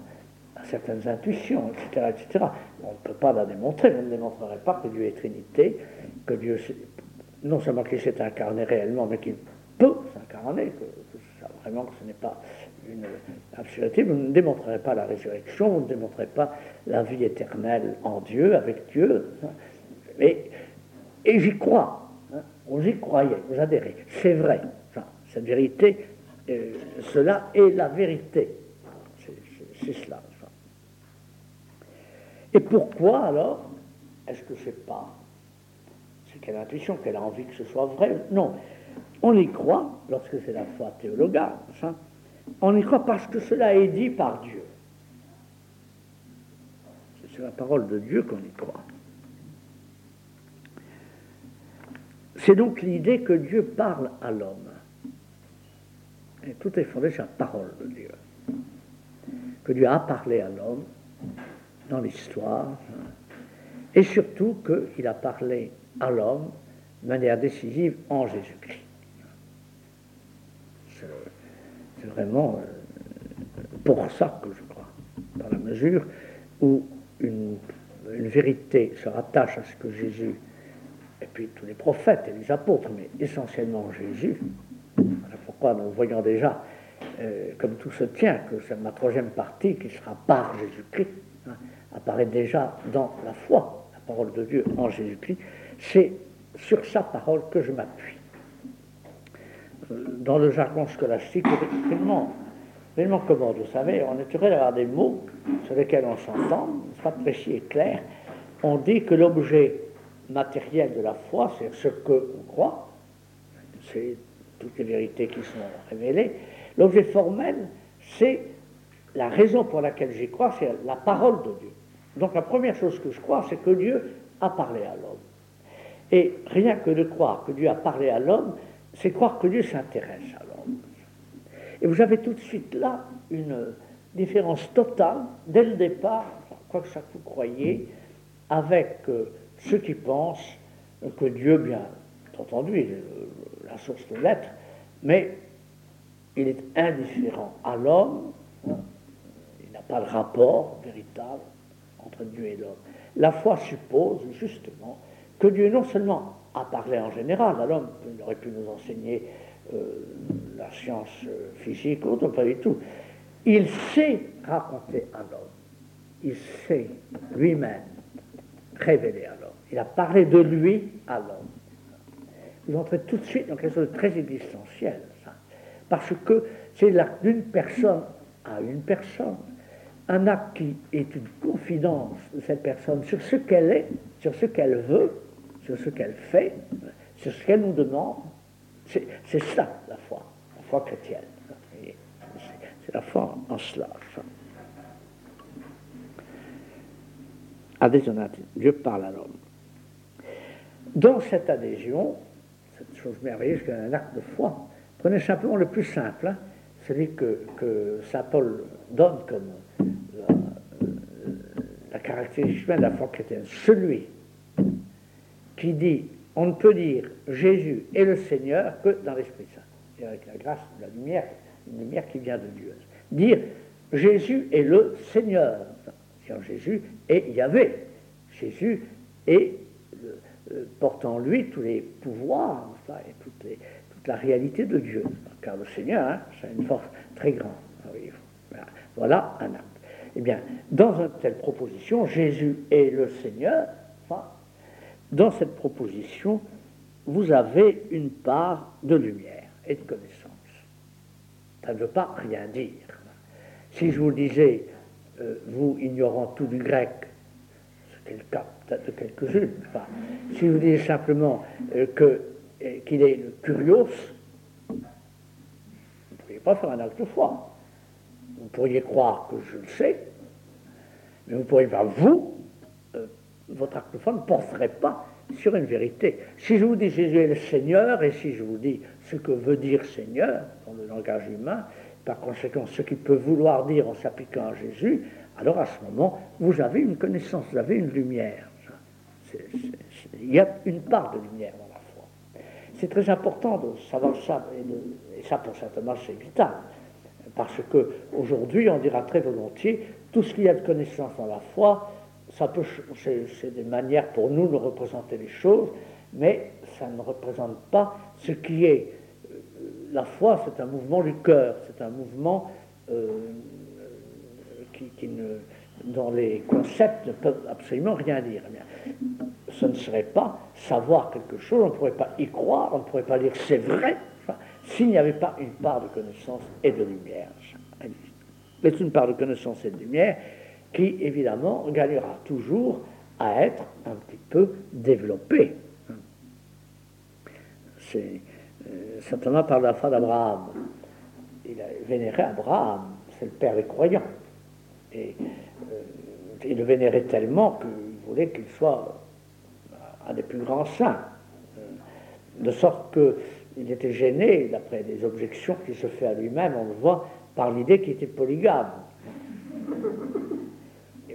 à certaines intuitions, etc. etc. On ne peut pas la démontrer, on ne démontrerait pas que Dieu est Trinité, que Dieu, non seulement qu'il s'est incarné réellement, mais qu'il peut s'incarner, que, vraiment que ce n'est pas une absurdité, vous ne démontrerez pas la résurrection, vous ne démontrerez pas la vie éternelle en Dieu, avec Dieu. Et, et j'y crois, hein. vous y croyez, vous adhérez, c'est vrai. cette vérité, euh, cela est la vérité. C'est cela. Et pourquoi alors Est-ce que c'est pas c'est qu'elle a l'intuition, qu'elle a envie que ce soit vrai? Non. On y croit, lorsque c'est la foi théologale, on y croit parce que cela est dit par Dieu. C'est la parole de Dieu qu'on y croit. C'est donc l'idée que Dieu parle à l'homme. Et tout est fondé sur la parole de Dieu. Que Dieu a parlé à l'homme dans l'histoire. Et surtout qu'il a parlé à l'homme de manière décisive en Jésus-Christ. C'est vraiment euh, pour ça que je crois, dans la mesure où une, vérité se rattache à ce que Jésus, et puis tous les prophètes et les apôtres, mais essentiellement Jésus, voilà pourquoi nous voyons déjà, euh, comme tout se tient, que c'est ma troisième partie qui sera par Jésus-Christ, hein, apparaît déjà dans la foi, la parole de Dieu en Jésus-Christ, c'est sur sa parole que je m'appuie. Dans le jargon scolastique, c'est extrêmement, extrêmement commode. Vous savez, on est heureux d'avoir des mots sur lesquels on s'entend, pas précis et clair. On dit que l'objet matériel de la foi, c'est ce que on croit, c'est toutes les vérités qui sont révélées. L'objet formel, c'est la raison pour laquelle j'y crois, c'est la parole de Dieu. Donc la première chose que je crois, c'est que Dieu a parlé à l'homme. Et rien que de croire que Dieu a parlé à l'homme, c'est croire que Dieu s'intéresse à l'homme. Et vous avez tout de suite là une différence totale, dès le départ, quoi que ça vous croyez, avec euh, ceux qui pensent que Dieu, bien entendu, est la source de l'être, mais il est indifférent à l'homme, il n'a pas de rapport véritable entre Dieu et l'homme. La foi suppose justement que Dieu non seulement a parlé en général à l'homme, il aurait pu nous enseigner euh, la science euh, physique ou autre, pas du tout. Il sait raconter à l'homme, il sait lui-même révéler à l'homme. Il a parlé de lui à l'homme. Vous entrez tout de suite dans quelque chose de très existentiel, ça. Parce que c'est d'une personne à une personne un acte qui est une confidence de cette personne sur ce qu'elle est, sur ce qu'elle veut, sur ce qu'elle fait, sur ce qu'elle nous demande. C'est ça la foi, la foi chrétienne. C'est la foi en cela. Adhésion Dieu parle à l'homme. Dans cette adhésion, cette chose merveilleuse qu'est un acte de foi, prenez simplement le plus simple, hein, celui que, saint Paul donne comme la, caractéristique de la foi chrétienne, celui qui dit on ne peut dire Jésus est le Seigneur que dans l'Esprit Saint, et avec la grâce de la lumière, une lumière qui vient de Dieu. Dire Jésus est le Seigneur, Jésus est Yahvé, Jésus est, euh, porte en lui tous les pouvoirs et toute, la réalité de Dieu, car le Seigneur, hein, c'est une force très grande. Voilà un acte. Eh bien, dans une telle proposition, Jésus est le Seigneur. Dans cette proposition, vous avez une part de lumière et de connaissance. Ça ne veut pas rien dire. Si je vous disais, euh, vous ignorant tout du grec, est le cas de quelques-unes, si je vous disais simplement euh, euh, qu'il est le curios, vous ne pourriez pas faire un acte de foi. Vous pourriez croire que je le sais, Mais vous ne pourrez pas, vous, votre foi ne porterait pas sur une vérité. Si je vous dis Jésus est le Seigneur, et si je vous dis ce que veut dire Seigneur dans le langage humain, par conséquent ce qu'il peut vouloir dire en s'appliquant à Jésus, alors à ce moment, vous avez une connaissance, vous avez une lumière. il y a une part de lumière dans la foi. C'est très important de savoir ça, et, ça pour saint c'est vital, parce qu'aujourd'hui on dira très volontiers, tout ce qu'il y a de connaissance dans la foi, c'est des manières pour nous de représenter les choses, mais ça ne représente pas ce qui est. Euh, la foi, c'est un mouvement du cœur, c'est un mouvement euh, qui, ne, dont les concepts ne peuvent absolument rien dire. Eh ce ne serait pas savoir quelque chose, on ne pourrait pas y croire, on ne pourrait pas dire c'est vrai, s'il n'y avait pas une part de connaissance et de lumière. C'est une part de connaissance et de lumière qui, évidemment, gagnera toujours à être un petit peu développée. C'est, euh, parle de la foi d'Abraham. Il a vénéré Abraham, c'est le père des croyants. Et euh, il le vénérait tellement qu'il voulait qu'il soit un des plus grands saints. De sorte qu'il était gêné, d'après des objections qu'il se fait à lui-même, on le voit, par l'idée qu'il était polygame.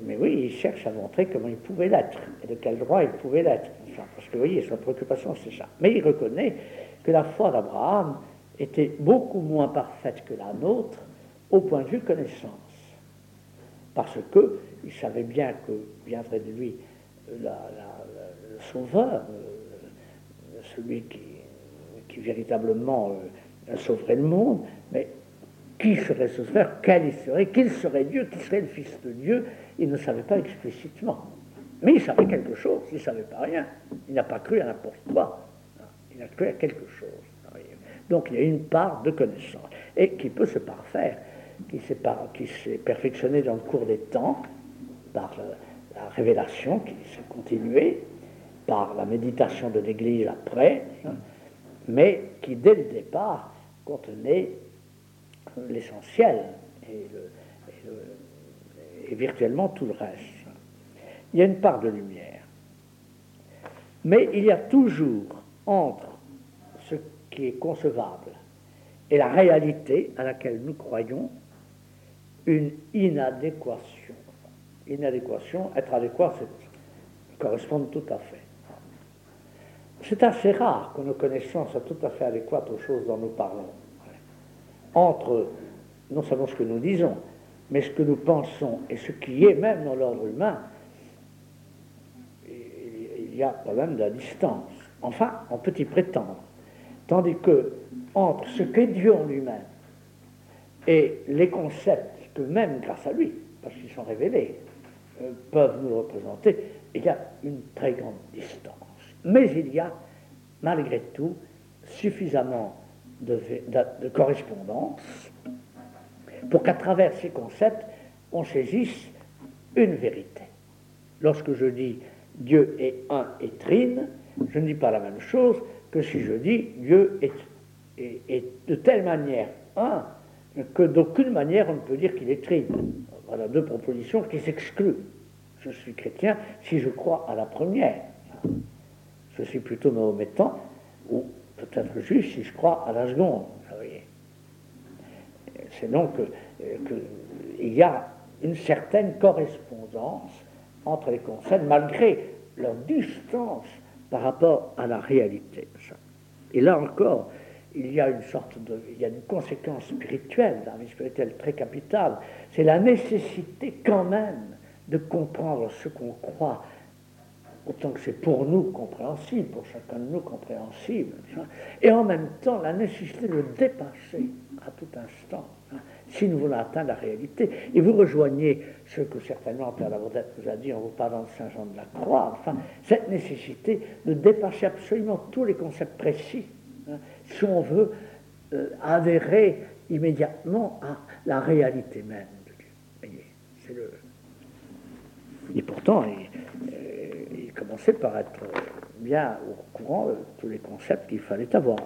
Mais oui, il cherche à montrer comment il pouvait l'être et de quel droit il pouvait l'être. parce que vous voyez, sa préoccupation, c'est ça. Mais il reconnaît que la foi d'Abraham était beaucoup moins parfaite que la nôtre au point de vue connaissance. Parce qu'il savait bien que viendrait de lui le sauveur, euh, celui qui, véritablement euh, sauverait le monde, mais qui serait ce sauveur, quel il serait, qu'il serait Dieu, qui serait le Fils de Dieu, il ne savait pas explicitement. Mais il savait quelque chose, il ne savait pas rien. Il n'a pas cru à n'importe quoi. Il a cru à quelque chose. Donc il y a une part de connaissance, et qui peut se parfaire qui s'est perfectionné dans le cours des temps par la, révélation qui s'est continuée, par la méditation de l'Église après, hein, mais qui dès le départ contenait l'essentiel et, et virtuellement tout le reste. Il y a une part de lumière. Mais il y a toujours entre ce qui est concevable et la réalité à laquelle nous croyons une inadéquation. Inadéquation, être adéquat, c'est correspondre tout à fait. C'est assez rare que nos connaissances soient tout à fait adéquates aux choses dont nous parlons. Entre non seulement ce que nous disons, mais ce que nous pensons et ce qui est même dans l'ordre humain, il y a quand même de la distance. Enfin, on peut y prétendre. Tandis que entre ce qu'est Dieu en lui-même et les concepts même grâce à lui, parce qu'ils sont révélés, euh, peuvent nous représenter, il y a une très grande distance. Mais il y a, malgré tout, suffisamment de, de correspondance pour qu'à travers ces concepts, on saisisse une vérité. Lorsque je dis Dieu est un et trine, je ne dis pas la même chose que si je dis Dieu est, de telle manière un que d'aucune manière on ne peut dire qu'il est trine. Voilà deux propositions qui s'excluent. Je suis chrétien si je crois à la première. Je suis plutôt mahométan, ou peut-être juif si je crois à la seconde. C'est donc qu'il y a une certaine correspondance entre les concepts, malgré leur distance par rapport à la réalité. Et là encore, il y a une sorte de, il y a une conséquence spirituelle, dans la vie spirituelle très capitale, c'est la nécessité quand même de comprendre ce qu'on croit, autant que c'est pour nous compréhensible, pour chacun de nous compréhensible, et en même temps la nécessité de dépasser à tout instant, hein, si nous voulons atteindre la réalité. Et vous rejoignez ce que certainement Père Lavardette vous a dit en vous parlant de Saint Jean de la Croix, enfin, cette nécessité de dépasser absolument tous les concepts précis Hein, si on veut euh, adhérer immédiatement à la réalité même de Dieu. Et pourtant, il, euh, il, commençait par être bien au courant de tous les concepts qu'il fallait avoir.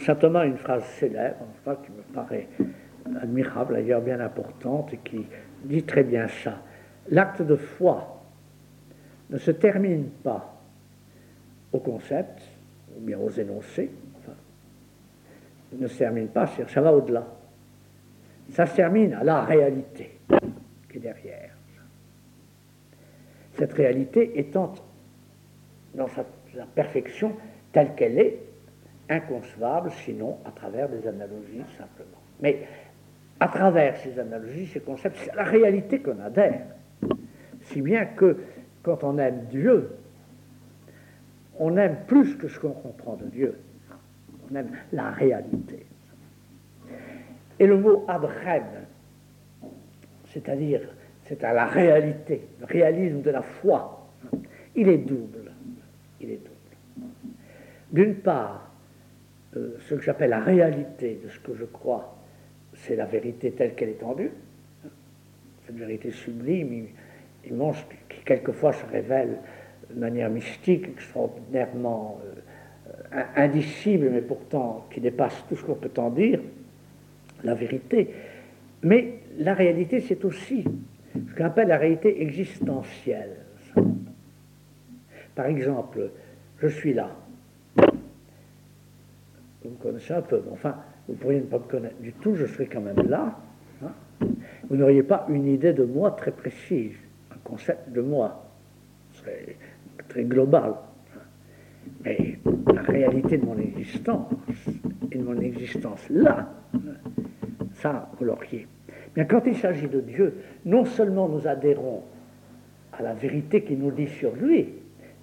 Saint Thomas a une phrase célèbre, qui me paraît admirable, d'ailleurs bien importante, et qui dit très bien ça. L'acte de foi ne se termine pas au concept, ou bien aux énoncés, enfin, ne se termine pas, ça va au-delà. Ça se termine à la réalité qui est derrière. Cette réalité étant dans sa, sa perfection telle qu'elle est, inconcevable, sinon à travers des analogies simplement. Mais à travers ces analogies, ces concepts, c'est la réalité qu'on adhère. Si bien que quand on aime Dieu, on aime plus que ce qu'on comprend de Dieu. On aime la réalité. Et le mot adrem, c'est-à-dire c'est à la réalité, le réalisme de la foi, il est double. Il est double. D'une part, euh, ce que j'appelle la réalité de ce que je crois, c'est la vérité telle qu'elle est tendue, cette vérité sublime, immense, qui quelquefois se révèle de manière mystique, extraordinairement euh, indicible, mais pourtant qui dépasse tout ce qu'on peut en dire, la vérité. Mais la réalité, c'est aussi ce qu'on appelle la réalité existentielle. Par exemple, je suis là. Vous me connaissez un peu, mais enfin, vous pourriez ne pas me connaître du tout, je serais quand même là. Hein. Vous n'auriez pas une idée de moi très précise, un concept de moi. très global. Mais la réalité de mon existence, et de mon existence là, ça, vous l'auriez. Mais quand il s'agit de Dieu, non seulement nous adhérons à la vérité qu'il nous dit sur lui,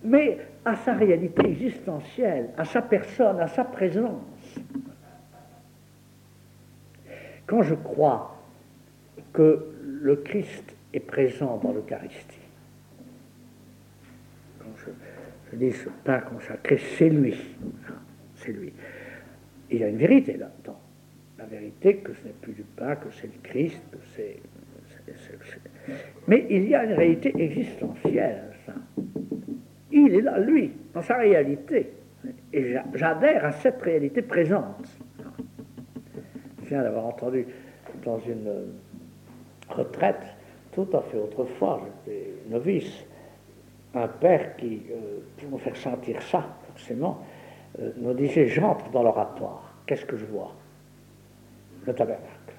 mais à sa réalité existentielle, à sa personne, à sa présence. Quand je crois que le Christ est présent dans l'Eucharistie, je dis ce pain consacré, c'est lui. C'est lui. il y a une vérité là-dedans. La vérité que ce n'est plus du pain, que c'est le Christ, que c'est. Mais il y a une réalité existentielle, ça. Il est là, lui, dans sa réalité. Et j'adhère à cette réalité présente. Je viens d'avoir entendu dans une retraite, tout à fait autrefois, j'étais novice, un père qui, euh, pour nous faire sentir ça, forcément, euh, nous disait J'entre dans l'oratoire, qu'est-ce que je vois? Le tabernacle.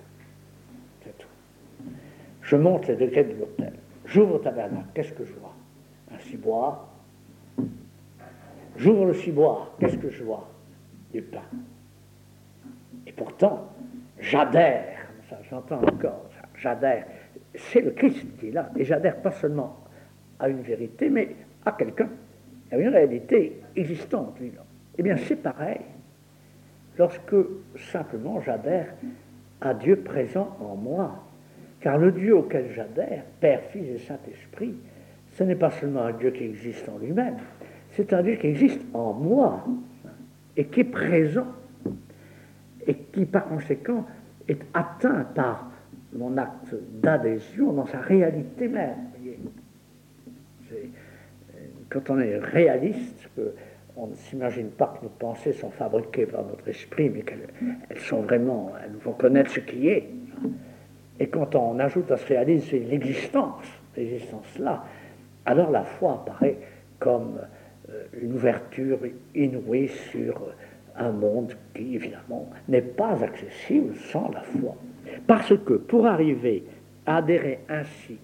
C'est tout. Je monte les degrés de l'hôtel. J'ouvre le tabernacle, qu'est-ce que je vois? Un ciboire. J'ouvre le ciboire, qu'est-ce que je vois? Du pain. Et pourtant, j'adhère, ça j'entends encore, j'adhère. C'est le Christ qui est là, et j'adhère pas seulement à une vérité, mais à quelqu'un, à une réalité existante. Eh bien, c'est pareil lorsque simplement j'adhère à Dieu présent en moi. Car le Dieu auquel j'adhère, Père, Fils et Saint-Esprit, ce n'est pas seulement un Dieu qui existe en lui-même, c'est un Dieu qui existe en moi et qui est présent et qui par conséquent est atteint par mon acte d'adhésion dans sa réalité même quand on est réaliste, on ne s'imagine pas que nos pensées sont fabriquées par notre esprit, mais qu'elles sont vraiment, elles nous font connaître ce qui est. Et quand on ajoute à ce réalisme l'existence, l'existence-là, alors la foi apparaît comme euh, une ouverture inouïe sur un monde qui, évidemment, n'est pas accessible sans la foi. Parce que pour arriver à adhérer ainsi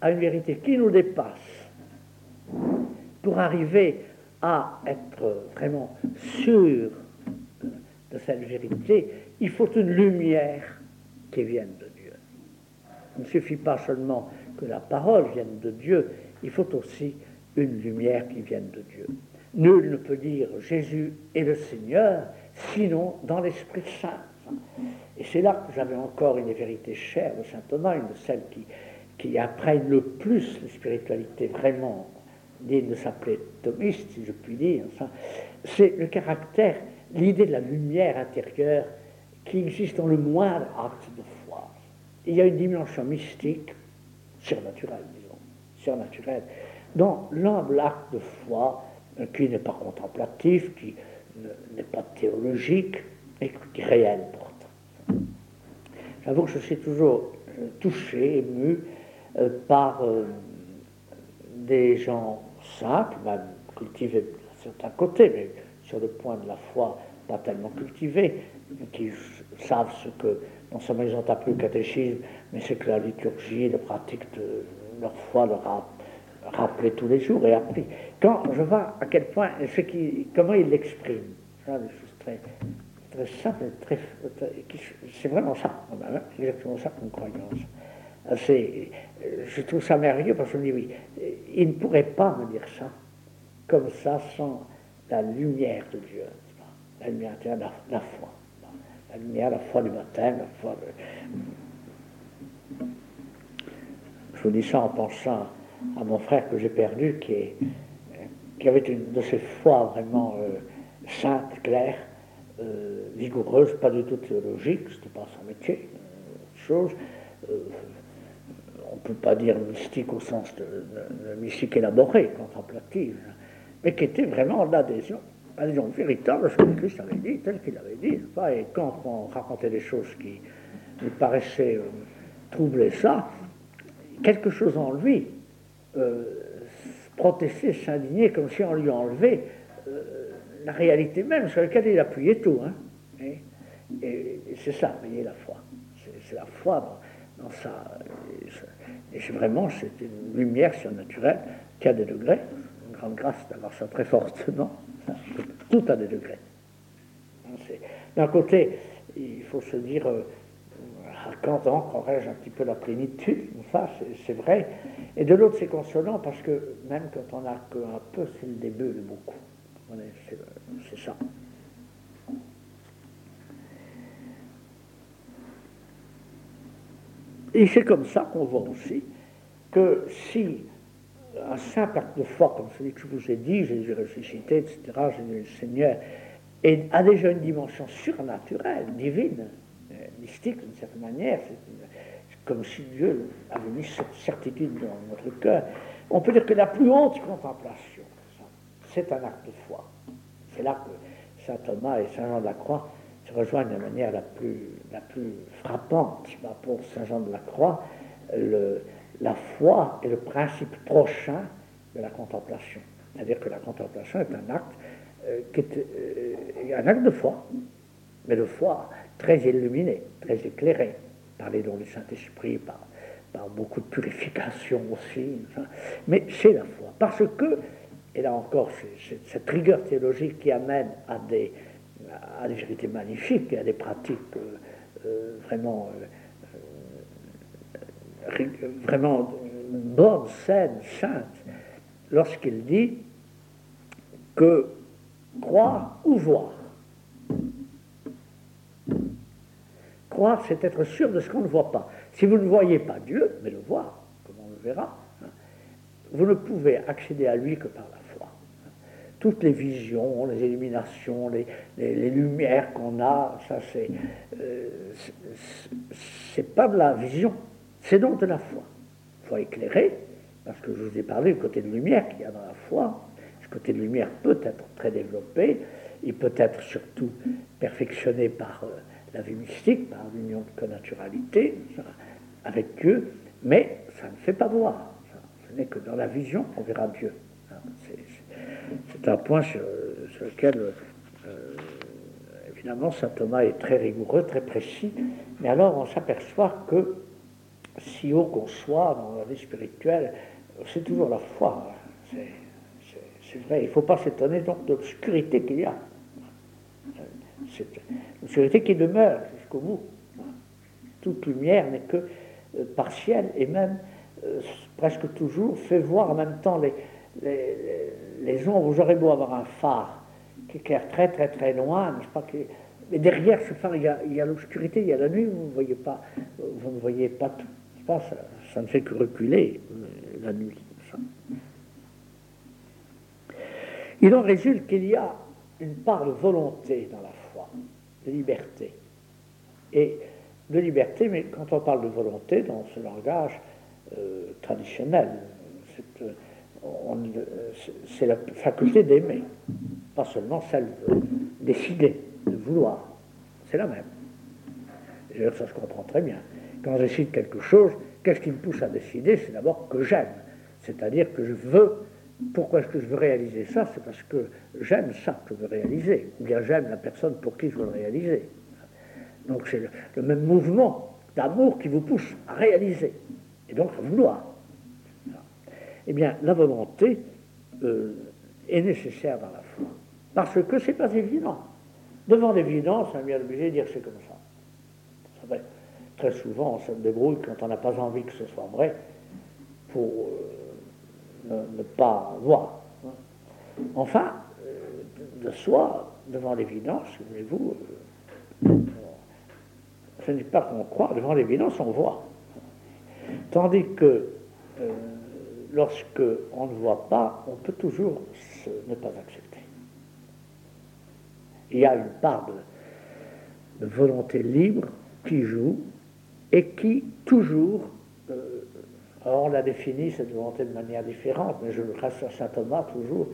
à une vérité qui nous dépasse, pour arriver à être vraiment sûr de cette vérité, il faut une lumière qui vienne de Dieu. Il ne suffit pas seulement que la parole vienne de Dieu, il faut aussi une lumière qui vienne de Dieu. Nul ne peut dire Jésus est le Seigneur, sinon dans l'Esprit Saint. Et c'est là que j'avais encore une vérité chère de saint Thomas, une de celles qui, apprennent le plus la spiritualité vraiment digne de s'appeler thomiste, si je puis dire, c'est le caractère, l'idée de la lumière intérieure qui existe dans le moindre acte de foi. Il y a une dimension mystique, surnaturelle, disons, surnaturelle, dans l'humble acte de foi euh, qui n'est pas contemplatif, qui n'est pas théologique, mais qui est réel pourtant. J'avoue que je suis toujours touché, ému par des gens simples, même cultivés à certains côtés, mais sur le point de la foi pas tellement cultivés, qui savent ce que, non seulement ils ont appris le catéchisme, mais c'est que la liturgie, la pratique de leur foi leur a rappelé tous les jours et appris. Quand je vois à quel point, ce qui, comment ils l'expriment, des choses très, très simples, très, c'est vraiment ça, hein, exactement ça comme croyance. Je trouve ça merveilleux parce que je me dis, oui, il ne pourrait pas me dire ça comme ça sans la lumière de Dieu, la lumière de la, foi. La lumière, la foi du baptême, la foi de... Je vous dis ça en pensant à mon frère que j'ai perdu, qui, avait une de ces foi vraiment euh, sainte, claire, euh, vigoureuse, pas du tout théologique, c'était pas son métier, euh, chose. on ne peut pas dire mystique au sens de, mystique élaboré, contemplative, mais qui était vraiment l'adhésion, l'adhésion véritable à ce que Christ avait dit, tel qu'il avait dit. Et quand on racontait des choses qui lui paraissaient troubler ça, quelque chose en lui euh, protester, s'indigner, comme si on lui enlevait euh, la réalité même sur laquelle il appuyait tout. Hein. Et, c'est ça, vous voyez, la foi. C'est la foi dans, ça. Et c'est vraiment c'est une lumière surnaturelle qui a des degrés. Une grande grâce d'avoir ça très fortement. Tout a des degrés. D'un côté, il faut se dire, quand on croirais-je un petit peu la plénitude, ça c'est vrai. Et de l'autre, c'est consolant parce que même quand on n'a qu'un peu, c'est le début de beaucoup. C'est ça. Et c'est comme ça qu'on voit aussi que si un simple acte de foi, comme celui que je vous ai dit, Jésus ressuscité, etc., Jésus le Seigneur, a déjà une dimension surnaturelle, divine, mystique d'une certaine manière, comme si Dieu avait mis cette certitude dans notre cœur. On peut dire que la plus haute contemplation, c'est un acte de foi. C'est là que saint Thomas et saint Jean de la Croix se rejoignent de manière la plus, la plus frappante. Pour saint Jean de la Croix, la foi est le principe prochain de la contemplation. C'est-à-dire que la contemplation est un acte euh, qui est euh, un acte de foi, mais de foi très illuminé, très éclairé par les dons du Saint-Esprit, par, beaucoup de purification aussi. Mais c'est la foi. Parce que, et là encore, c'est cette rigueur théologique qui amène à des, à des vérités magnifiques à des pratiques euh, euh, vraiment, euh, vraiment bonnes, saines, saintes, lorsqu'il dit que croire ou voir C'est être sûr de ce qu'on ne voit pas. Si vous ne voyez pas Dieu, mais le voir, comme on le verra, hein, vous ne pouvez accéder à lui que par la foi. Toutes les visions, les illuminations, les, lumières qu'on a, ça c'est, euh, c'est pas de la vision, c'est donc de la foi. Foi éclairée, parce que je vous ai parlé du côté de lumière qu'il y a dans la foi. Ce côté de lumière peut être très développé, il peut être surtout perfectionné par euh, la vie mystique, par l'union de connaturalité avec Dieu, mais ça ne fait pas voir. Ce n'est que dans la vision qu'on verra Dieu. C'est un point sur, lequel, euh, évidemment, saint Thomas est très rigoureux, très précis, mais alors on s'aperçoit que si haut qu'on soit dans la vie spirituelle, c'est toujours la foi. C'est vrai, il ne faut pas s'étonner donc de l'obscurité qu'il y a c'est une vérité qui demeure jusqu'au bout. Toute lumière n'est que euh, partielle et même euh, presque toujours fait voir en même temps les, ombres. Vous aurez beau avoir un phare qui éclaire très très très loin, Mais derrière ce phare, il y a, l'obscurité, il y a la nuit, vous ne voyez pas, vous ne voyez pas tout. Ça, ça, ne fait que reculer euh, la nuit. Il en résulte qu'il y a une part de volonté dans la de liberté. Et de liberté, mais quand on parle de volonté dans ce langage euh, traditionnel, euh, c'est la faculté d'aimer, pas seulement celle de décider, de vouloir, c'est la même. D'ailleurs, ça se comprend très bien. Quand je décide quelque chose, qu'est-ce qui me pousse à décider? C'est d'abord que j'aime. C'est-à-dire que je veux. Pourquoi est-ce que je veux réaliser ça? C'est parce que j'aime ça que je veux réaliser. Ou bien j'aime la personne pour qui je veux le réaliser. Donc c'est le, même mouvement d'amour qui vous pousse à réaliser. Et donc à vouloir. Eh bien, la volonté euh, est nécessaire dans la foi. Parce que ce n'est pas évident. Devant l'évidence, on est bien obligé de dire c'est comme ça. Très souvent, on se débrouille quand on n'a pas envie que ce soit vrai euh, ne, pas voir. Enfin, euh, de soi, devant l'évidence, voulez-vous, euh, ce n'est pas qu'on croit, devant l'évidence, on voit. Tandis que lorsque on ne voit pas, on peut toujours ne pas accepter. Il y a une part de volonté libre qui joue et qui toujours, euh, on l'a défini cette volonté de manière différente, mais je reste à saint Thomas toujours,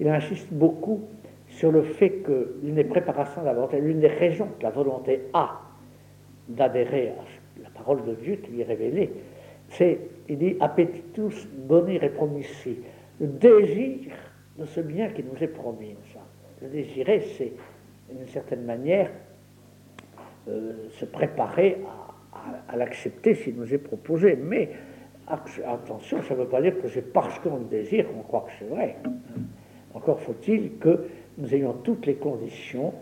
il insiste beaucoup sur le fait que l'une des préparations de la volonté, l'une des raisons que la volonté a d'adhérer à la parole de Dieu qui lui est révélée, c'est, il dit, appetitus boni repromissi, le désir de ce bien qui nous est promis. Ça. Le désirer, c'est, d'une certaine manière, euh, se préparer à à, l'accepter s'il nous est proposé. Mais attention, ça ne veut pas dire que c'est parce qu'on le désire qu'on croit que c'est vrai. Encore faut-il que nous ayons toutes les conditions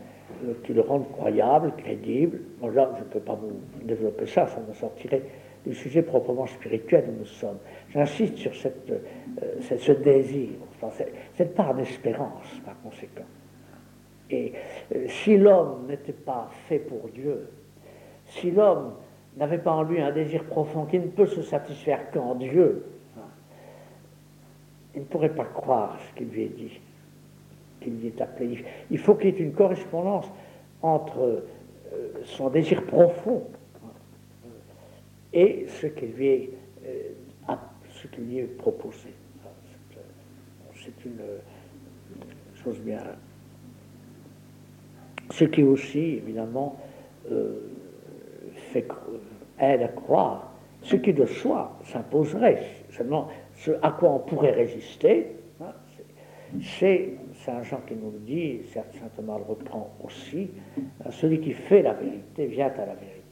euh, qui le rendent croyable, crédible. Bon, là, je ne peux pas vous développer ça, ça me sortirait du sujet proprement spirituel où nous sommes. J'insiste sur cette, euh, ce désir, cette, part d'espérance, par conséquent. Et euh, si l'homme n'était pas fait pour Dieu, si l'homme n'avait pas en lui un désir profond qui ne peut se satisfaire qu'en Dieu, il ne pourrait pas croire ce qu'il lui est dit, qu'il lui est appelé. Il faut qu'il y ait une correspondance entre euh, son désir profond et ce qui lui est, euh, ce qui lui est proposé. C'est une chose bien. Ce qui aussi, évidemment, euh, fait aide à croire. Ce qui de soi s'imposerait, seulement ce à quoi on pourrait résister, hein, c'est Saint Jean qui nous le dit, Saint Thomas le reprend aussi, hein, celui qui fait la vérité vient à la vérité.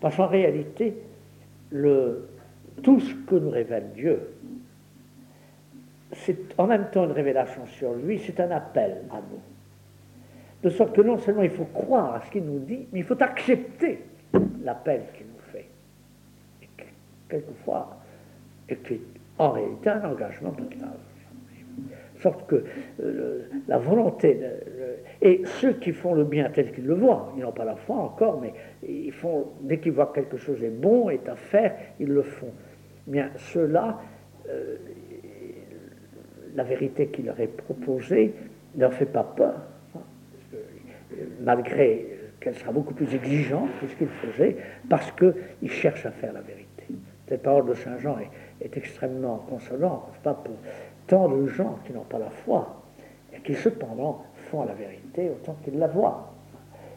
Parce qu'en réalité, tout ce que nous révèle Dieu, c'est en même temps une révélation sur lui, c'est un appel à nous. De sorte que non seulement il faut croire à ce qu'il nous dit, mais il faut accepter l'appel qu'il nous fait. Et quelquefois, et qui en réalité un engagement total. De sorte que euh, la volonté, et ceux qui font le bien tel qu'ils le voient, ils n'ont pas la foi encore, mais dès qu'ils voient quelque chose est bon, est à faire, ils le font. Bien, ceux-là, euh, la vérité qui leur est proposée ne leur fait pas peur malgré qu'elle sera beaucoup plus exigeante que ce qu'il faisait, parce qu'il cherche à faire la vérité. Cette parole de Saint Jean est, extrêmement consolante, pas pour tant de gens qui n'ont pas la foi, et qui cependant font la vérité autant qu'ils la voient.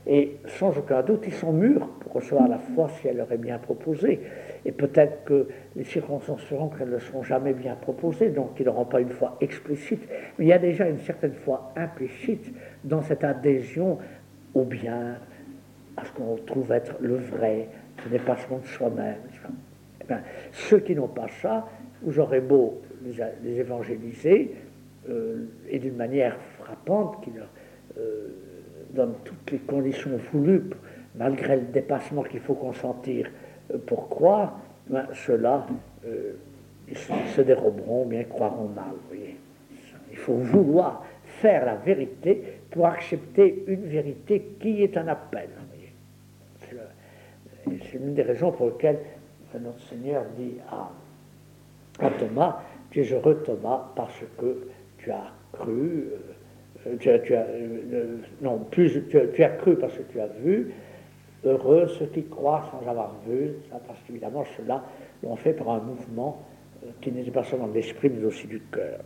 Et sans aucun doute, ils sont mûrs pour recevoir la foi si elle leur est bien proposée. Et peut-être que les circonstances feront qu'elles ne seront jamais bien proposées, donc ils n'auront pas une foi explicite. Mais il y a déjà une certaine foi implicite dans cette adhésion au bien, à ce qu'on trouve être le vrai, ce dépassement de soi-même. Eh ceux qui n'ont pas ça, vous aurez beau les, évangéliser, euh, et d'une manière frappante qui leur euh, donne toutes les conditions voulues, malgré le dépassement qu'il faut consentir euh, pour croire, ben, ceux-là, ils se déroberont, bien croiront mal. Il faut vouloir faire la vérité pour accepter une vérité qui est un appel. C'est l'une des raisons pour lesquelles notre Seigneur dit à, Thomas, tu es heureux Thomas parce que tu as cru, euh, euh, plus, tu, as cru parce que tu as vu, heureux ceux qui croient sans avoir vu, parce qu'évidemment cela l'ont fait par un mouvement euh, qui n'était pas seulement de l'esprit mais aussi du cœur.